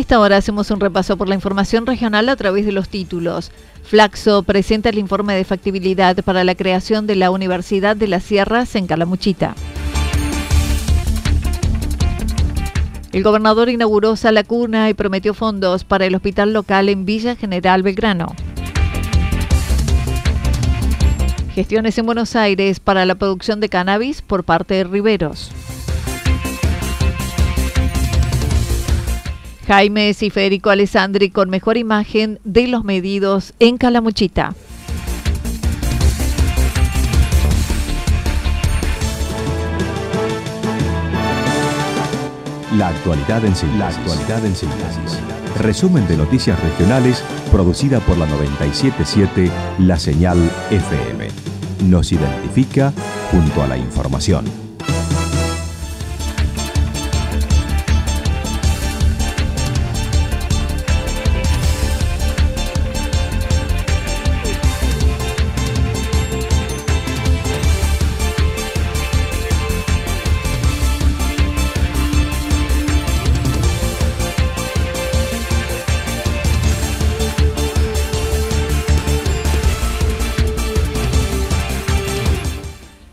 Esta hora hacemos un repaso por la información regional a través de los títulos. Flaxo presenta el informe de factibilidad para la creación de la Universidad de las Sierras en Calamuchita. El gobernador inauguró Sala Cuna y prometió fondos para el hospital local en Villa General Belgrano. Gestiones en Buenos Aires para la producción de cannabis por parte de Riveros. Jaimes y Federico Alessandri con mejor imagen de los medidos en Calamuchita. La actualidad en síntesis. La actualidad en síntesis. Resumen de noticias regionales producida por la 977 La Señal FM. Nos identifica junto a la información.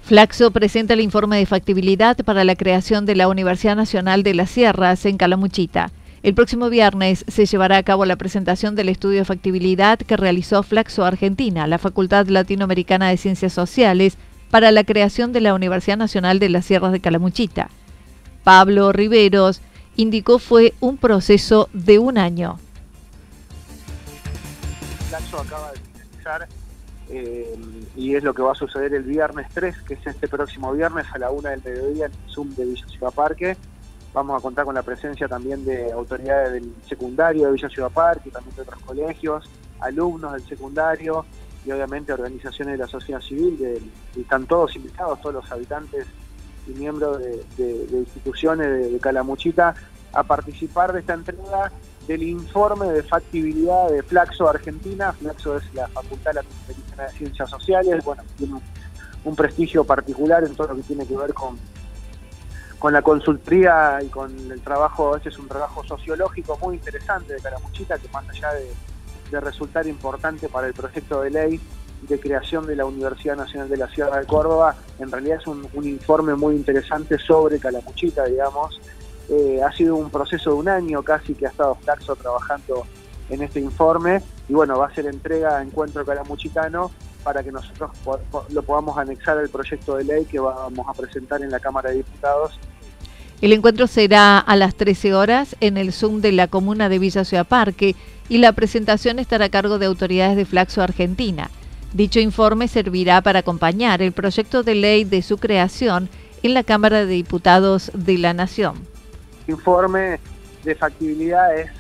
Flaxo presenta el informe de factibilidad para la creación de la Universidad Nacional de las Sierras en Calamuchita. El próximo viernes se llevará a cabo la presentación del estudio de factibilidad que realizó Flaxo Argentina, la Facultad Latinoamericana de Ciencias Sociales, para la creación de la Universidad Nacional de las Sierras de Calamuchita. Pablo Riveros indicó fue un proceso de un año. Flaxo acaba de finalizar eh, y es lo que va a suceder el viernes 3, que es este próximo viernes a la una del mediodía en el Zoom de Villa Ciudad Parque. Vamos a contar con la presencia también de autoridades del secundario de Villa Ciudad Parque, también de otros colegios, alumnos del secundario y obviamente organizaciones de la sociedad civil, y están todos invitados, todos los habitantes y miembros de, instituciones de, de Calamuchita a participar de esta entrega del informe de factibilidad de Flaxo Argentina. Flaxo es la Facultad Latinoamericana de Ciencias Sociales, bueno, tiene un, prestigio particular en todo lo que tiene que ver con, con la consultoría y con el trabajo, este es un trabajo sociológico muy interesante de Caramuchita, que más allá de, resultar importante para el proyecto de ley de creación de la Universidad Nacional de la Sierra de Córdoba, en realidad es un informe muy interesante sobre Calamuchita, digamos, eh, ha sido un proceso de un año casi que ha estado Flaxo trabajando en este informe y bueno, va a ser entrega a Encuentro Calamuchitano para que nosotros lo podamos anexar al proyecto de ley que vamos a presentar en la Cámara de Diputados. El encuentro será a las 13 horas en el Zoom de la comuna de Villa Ciudad Parque y la presentación estará a cargo de autoridades de Flaxo Argentina. Dicho informe servirá para acompañar el proyecto de ley de su creación en la Cámara de Diputados de la Nación informe de factibilidad es,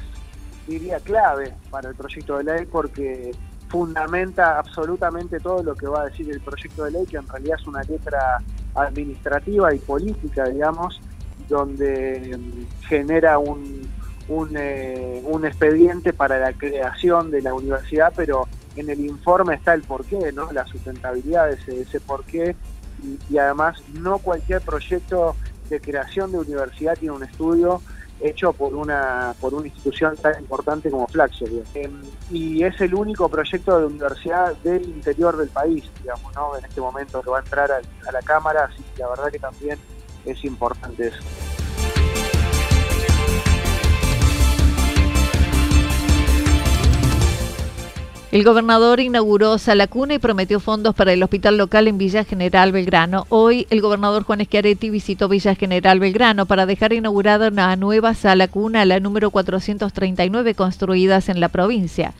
diría, clave para el proyecto de ley porque fundamenta absolutamente todo lo que va a decir el proyecto de ley, que en realidad es una letra administrativa y política, digamos, donde genera un, eh, un, expediente para la creación de la universidad, pero en el informe está el porqué, ¿no? la sustentabilidad de ese, porqué, y además no cualquier proyecto de creación de universidad tiene un estudio hecho por una por una institución tan importante como Flaxo. Em, y es el único proyecto de universidad del interior del país, digamos, ¿no? En este momento que va a entrar a, a la Cámara, así que la verdad que también es importante eso. El gobernador inauguró Sala Cuna y prometió fondos para el hospital local en Villa General Belgrano. Hoy el gobernador Juan Schiaretti visitó Villa General Belgrano para dejar inaugurada una nueva sala cuna, la número 439, construidas en la provincia.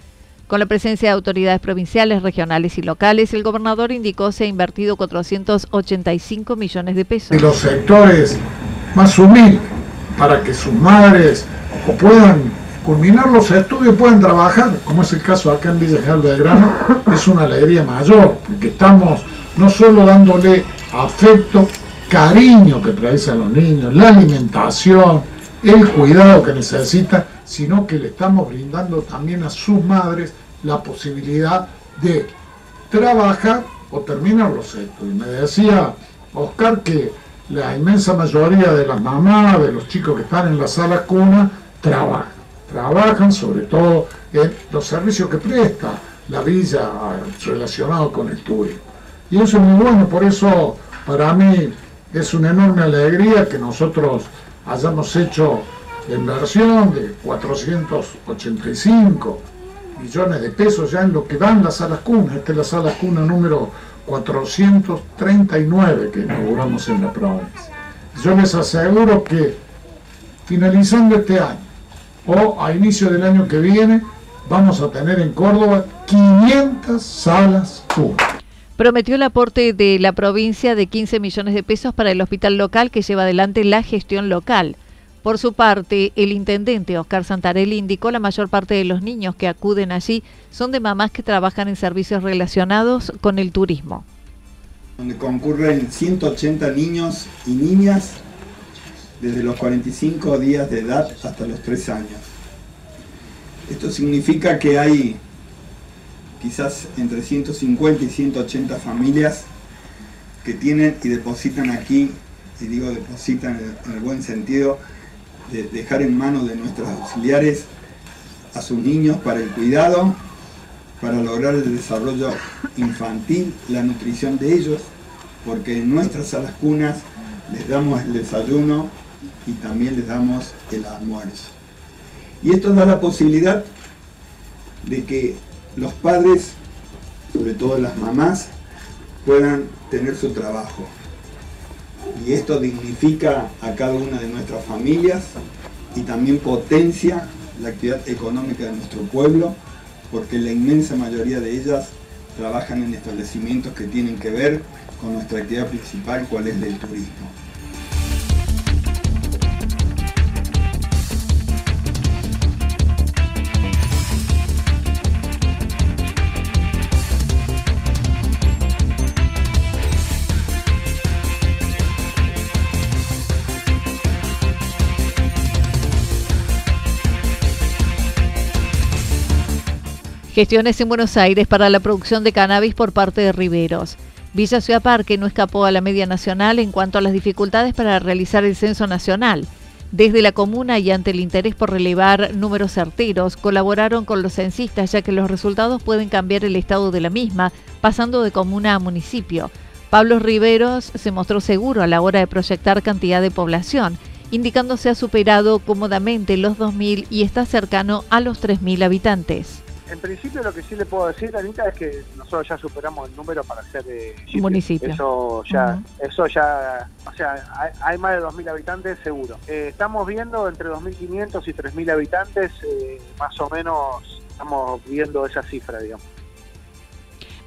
Con la presencia de autoridades provinciales, regionales y locales, el gobernador indicó se ha invertido 485 millones de pesos. Y los sectores más humildes, para que sus madres puedan culminar los estudios pueden trabajar, como es el caso acá en Villa General Belgrano, es una alegría mayor, porque estamos no solo dándole afecto, cariño que precisan los niños, la alimentación, el cuidado que necesitan, sino que le estamos brindando también a sus madres la posibilidad de trabajar o terminar los estudios. Me decía Oscar que la inmensa mayoría de las mamás, de los chicos que están en la sala cuna, trabajan trabajan sobre todo en los servicios que presta la villa relacionado con el turismo. Y eso es muy bueno, por eso para mí es una enorme alegría que nosotros hayamos hecho la inversión de 485 millones de pesos ya en lo que dan las salas cunas. Esta es la sala cuna número 439 que inauguramos en la provincia. Yo les aseguro que finalizando este año, o a inicio del año que viene vamos a tener en Córdoba 500 salas públicas. Prometió el aporte de la provincia de 15 millones de pesos para el hospital local que lleva adelante la gestión local. Por su parte, el intendente Oscar Santarelli indicó la mayor parte de los niños que acuden allí son de mamás que trabajan en servicios relacionados con el turismo. Donde concurren 180 niños y niñas desde los 45 días de edad hasta los 3 años. Esto significa que hay quizás entre 150 y 180 familias que tienen y depositan aquí, y digo depositan en el buen sentido, de dejar en manos de nuestros auxiliares a sus niños para el cuidado, para lograr el desarrollo infantil, la nutrición de ellos, porque en nuestras salas cunas les damos el desayuno, y también les damos el almuerzo. Y esto da la posibilidad de que los padres, sobre todo las mamás, puedan tener su trabajo. Y esto dignifica a cada una de nuestras familias y también potencia la actividad económica de nuestro pueblo, porque la inmensa mayoría de ellas trabajan en establecimientos que tienen que ver con nuestra actividad principal, cuál es el turismo. Gestiones en Buenos Aires para la producción de cannabis por parte de Riveros. Villa Ciudad Parque no escapó a la media nacional en cuanto a las dificultades para realizar el censo nacional. Desde la comuna y ante el interés por relevar números certeros, colaboraron con los censistas ya que los resultados pueden cambiar el estado de la misma, pasando de comuna a municipio. Pablo Riveros se mostró seguro a la hora de proyectar cantidad de población, indicando se ha superado cómodamente los 2.000 y está cercano a los 3.000 habitantes en principio lo que sí le puedo decir, Anita, es que nosotros ya superamos el número para ser de municipio. Eso ya, eso ya, o sea, hay, más de 2.000 habitantes seguro. Eh, estamos viendo entre 2.500 y 3.000 habitantes, eh, más o menos estamos viendo esa cifra, digamos.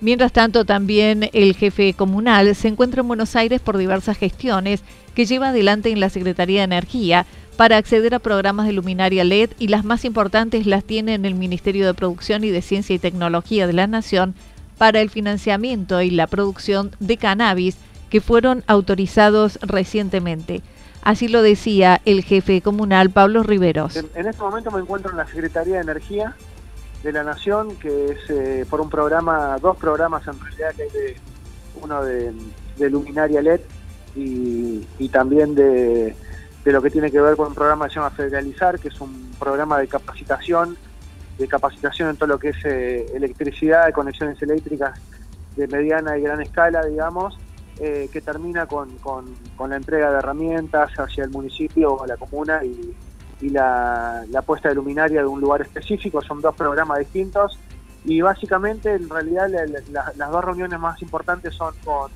Mientras tanto, también el jefe comunal se encuentra en Buenos Aires por diversas gestiones que lleva adelante en la Secretaría de Energía para acceder a programas de luminaria LED y las más importantes las tiene en el Ministerio de Producción y de Ciencia y Tecnología de la Nación para el financiamiento y la producción de cannabis que fueron autorizados recientemente. Así lo decía el jefe comunal Pablo Riveros. En, este momento me encuentro en la Secretaría de Energía de la Nación, que es eh, por un programa, dos programas en realidad, que hay de, uno de, luminaria LED y también de lo que tiene que ver con un programa que se llama Federalizar, que es un programa de capacitación, de capacitación en todo lo que es eh, electricidad, conexiones eléctricas de mediana y gran escala, digamos, eh, que termina con, con, la entrega de herramientas hacia el municipio o la comuna y, la, puesta de luminaria de un lugar específico. Son dos programas distintos y básicamente en realidad las dos reuniones más importantes son con,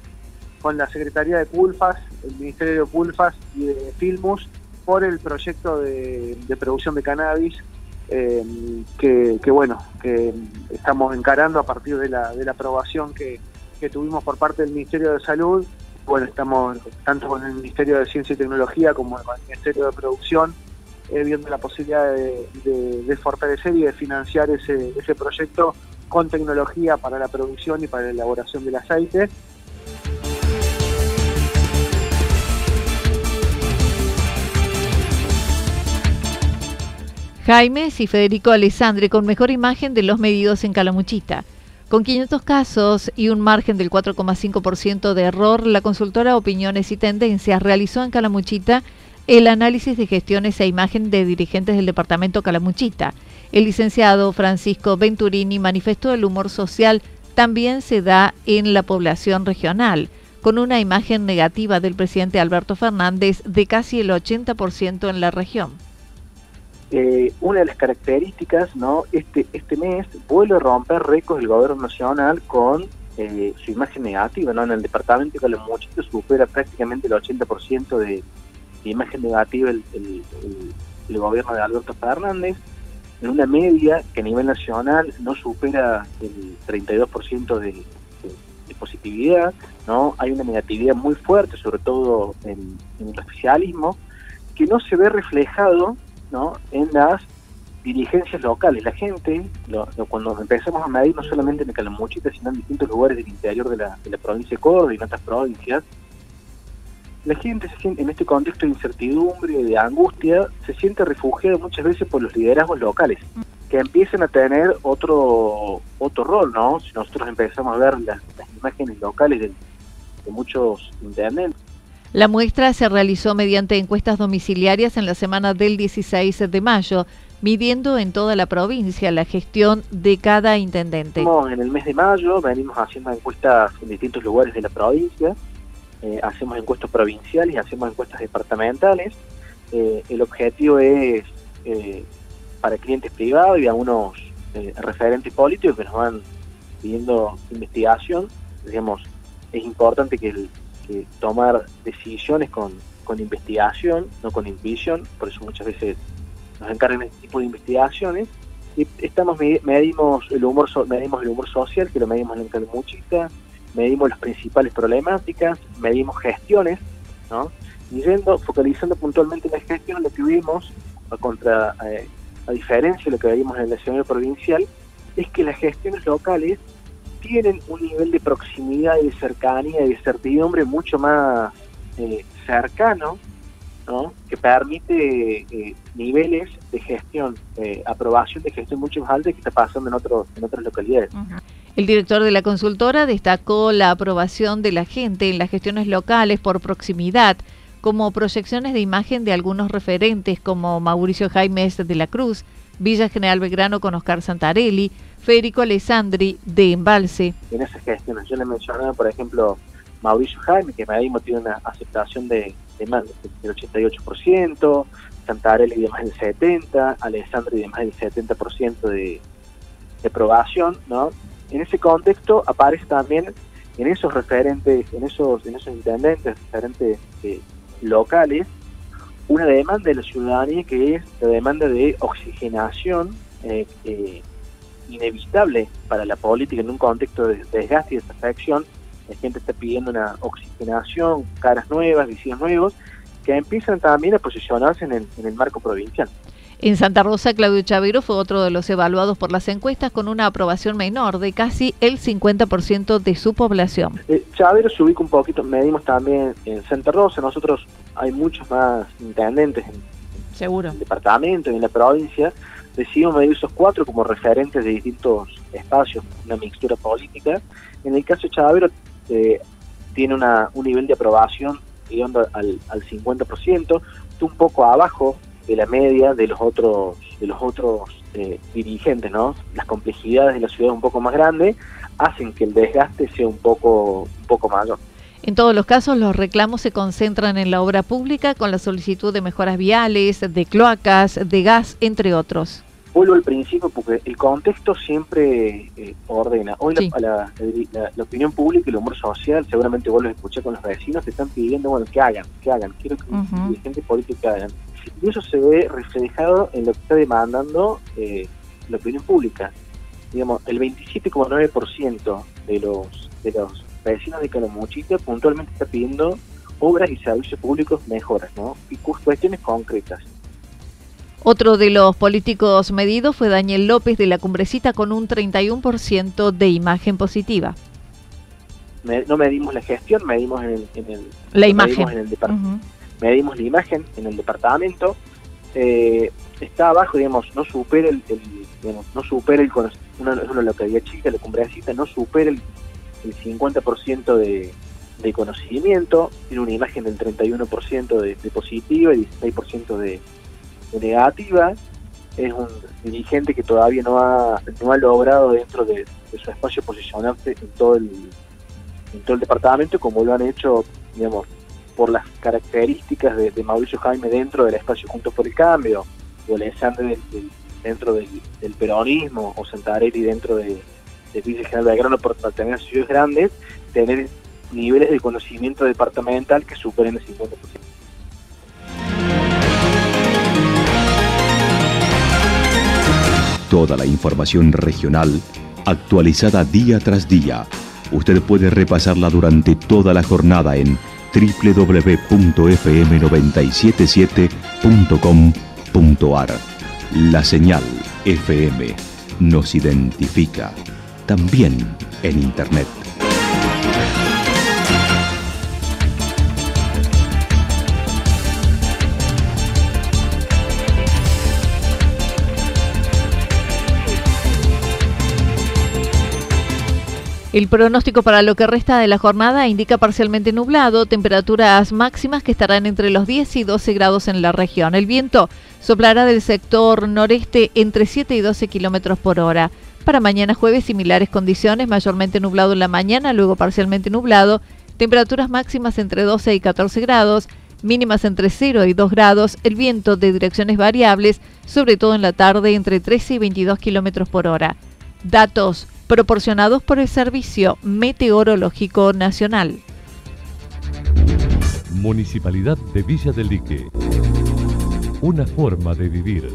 con la Secretaría de Pulfas, el Ministerio de Pulfas y de Filmus por el proyecto de, producción de cannabis eh, que, bueno, que estamos encarando a partir de la, de aprobación que, tuvimos por parte del Ministerio de Salud. Bueno, estamos tanto con el Ministerio de Ciencia y Tecnología como con el Ministerio de Producción eh, viendo la posibilidad de, fortalecer y de financiar ese proyecto con tecnología para la producción y para la elaboración del aceite. Jaimes y Federico Alessandri con mejor imagen de los medidos en Calamuchita. Con 500 casos y un margen del 4,5% de error, la consultora Opiniones y Tendencias realizó en Calamuchita el análisis de gestiones e imagen de dirigentes del departamento Calamuchita. El licenciado Francisco Venturini manifestó el humor social también se da en la población regional, con una imagen negativa del presidente Alberto Fernández de casi el 80% en la región. Eh, una de las características, ¿no? Este, este mes vuelve a romper récords el gobierno nacional con eh, su imagen negativa, ¿no? En el departamento de Calamuchita supera prácticamente el 80% de, imagen negativa el, el, gobierno de Alberto Fernández, en una media que a nivel nacional no supera el 32% de, de, positividad, ¿no? Hay una negatividad muy fuerte, sobre todo en, en el oficialismo, que no se ve reflejado ¿no? en las dirigencias locales. La gente, cuando empezamos a medir no solamente en Calamuchita, sino en distintos lugares del interior de la, de la provincia de Córdoba y en otras provincias, la gente se siente, en este contexto de incertidumbre, de angustia, se siente refugiada muchas veces por los liderazgos locales, que empiezan a tener otro otro rol, ¿no? Si nosotros empezamos a ver las, imágenes locales de, de muchos intendentes, la muestra se realizó mediante encuestas domiciliarias en la semana del 16 de mayo, midiendo en toda la provincia la gestión de cada intendente. En el mes de mayo venimos haciendo encuestas en distintos lugares de la provincia, eh, hacemos encuestas provinciales, hacemos encuestas departamentales. Eh, el objetivo es eh, para clientes privados y algunos referentes políticos que nos van pidiendo investigación. Digamos, es importante que el, que tomar decisiones con, con investigación, no con intuición, por eso muchas veces nos encargan este tipo de investigaciones. Y estamos medimos el humor medimos el humor social, que lo medimos en el muchita, medimos las principales problemáticas, medimos gestiones, ¿no? Y yendo, focalizando puntualmente en la gestión, lo que vimos, a, contra, eh, a diferencia de lo que veíamos en el escenario provincial, es que las gestiones locales tienen un nivel de proximidad y de cercanía y de certidumbre mucho más eh, cercano, ¿no? que permite eh, niveles de gestión, eh, aprobación de gestión mucho más alta que está pasando en, otros en otras localidades. El director de la consultora destacó la aprobación de la gente en las gestiones locales por proximidad, como proyecciones de imagen de algunos referentes como Mauricio Jaimes de la Cruz, Villa General Belgrano con Oscar Santarelli, Federico Alessandri de Embalse. En esas gestiones, yo le mencionaba, por ejemplo, Mauricio Jaime, que me tiene una aceptación de, más del 88%, Santarelli de más del 70%, Alessandri de más del 70% de, de aprobación, ¿no? En ese contexto aparece también en esos referentes, en esos, en esos intendentes, referentes locales, una demanda de la ciudadanía que es la demanda de oxigenación eh, eh, inevitable para la política en un contexto de desgaste y desafección. La gente está pidiendo una oxigenación, caras nuevas, visiones nuevos, que empiezan también a posicionarse en el, en el marco provincial. En Santa Rosa, Claudio Chavero fue otro de los evaluados por las encuestas con una aprobación menor de casi el 50% de su población. Eh, Chavero se ubica un poquito, medimos también en Santa Rosa, nosotros hay muchos más intendentes en, Seguro. el departamento y en la provincia, decidimos medir esos cuatro como referentes de distintos espacios, una mixtura política. En el caso de Chavero eh, tiene una, un nivel de aprobación llegando al, al 50%, está un poco abajo de la media de los otros de los otros eh, dirigentes, ¿no? Las complejidades de la ciudad un poco más grande hacen que el desgaste sea un poco un poco mayor. En todos los casos, los reclamos se concentran en la obra pública con la solicitud de mejoras viales, de cloacas, de gas, entre otros. Vuelvo al principio porque el contexto siempre eh, ordena. Hoy la, opinión pública y el humor social, seguramente vos lo escuché con los vecinos, te están pidiendo bueno que hagan, que hagan. Quiero que los dirigentes políticos hagan. Y eso se ve reflejado en lo que está demandando eh, la opinión pública. Digamos, el 27,9% de los, de los vecinos de Calamuchita puntualmente está pidiendo obras y servicios públicos mejoras, ¿no? Y cuestiones concretas. Otro de los políticos medidos fue Daniel López de la Cumbrecita con un 31% de imagen positiva. no medimos la gestión, medimos en el, la imagen. En el Medimos la imagen en el departamento. Eh, está abajo, digamos, no supera el, digamos, no supera el una, una localidad chica, la Cumbrecita no supera el el 50% de, de conocimiento, tiene una imagen del 31% de, de positiva y 16% de, de negativa. Es un dirigente que todavía no ha, no ha logrado dentro de, su espacio posicionarse en todo el todo el departamento como lo han hecho, digamos, por las características de, Mauricio Jaime dentro del espacio Juntos por el Cambio, o Alessandro dentro del, del, peronismo, o Santarelli dentro de, de Vice General Belgrano por tener ciudades grandes, tener niveles de conocimiento departamental que superen el 50%. Toda la información regional actualizada día tras día. Usted puede repasarla durante toda la jornada en www.fm977.com.ar. La señal FM nos identifica también en Internet. El pronóstico para lo que resta de la jornada indica parcialmente nublado, temperaturas máximas que estarán entre los 10 y 12 grados en la región. El viento soplará del sector noreste entre 7 y 12 kilómetros por hora. Para mañana jueves, similares condiciones, mayormente nublado en la mañana, luego parcialmente nublado, temperaturas máximas entre 12 y 14 grados, mínimas entre 0 y 2 grados, el viento de direcciones variables, sobre todo en la tarde entre 13 y 22 kilómetros por hora. Datos proporcionados por el Servicio Meteorológico Nacional. Municipalidad de Villa del Lique. Una forma de vivir.